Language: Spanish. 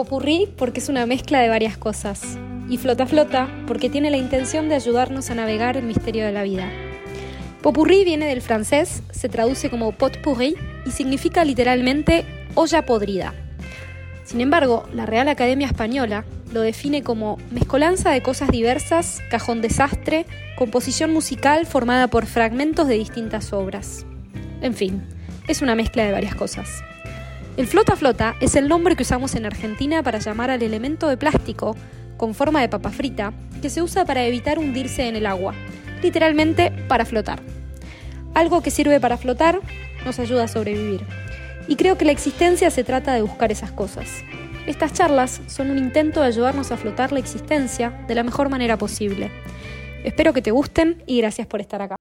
Popurrí porque es una mezcla de varias cosas. Y Flota Flota porque tiene la intención de ayudarnos a navegar el misterio de la vida. Popurrí viene del francés, se traduce como pot pourri y significa literalmente olla podrida. Sin embargo, la Real Academia Española lo define como mezcolanza de cosas diversas, cajón desastre, composición musical formada por fragmentos de distintas obras. En fin, es una mezcla de varias cosas. El flota flota es el nombre que usamos en Argentina para llamar al elemento de plástico con forma de papa frita que se usa para evitar hundirse en el agua, literalmente para flotar. Algo que sirve para flotar nos ayuda a sobrevivir. Y creo que la existencia se trata de buscar esas cosas. Estas charlas son un intento de ayudarnos a flotar la existencia de la mejor manera posible. Espero que te gusten y gracias por estar acá.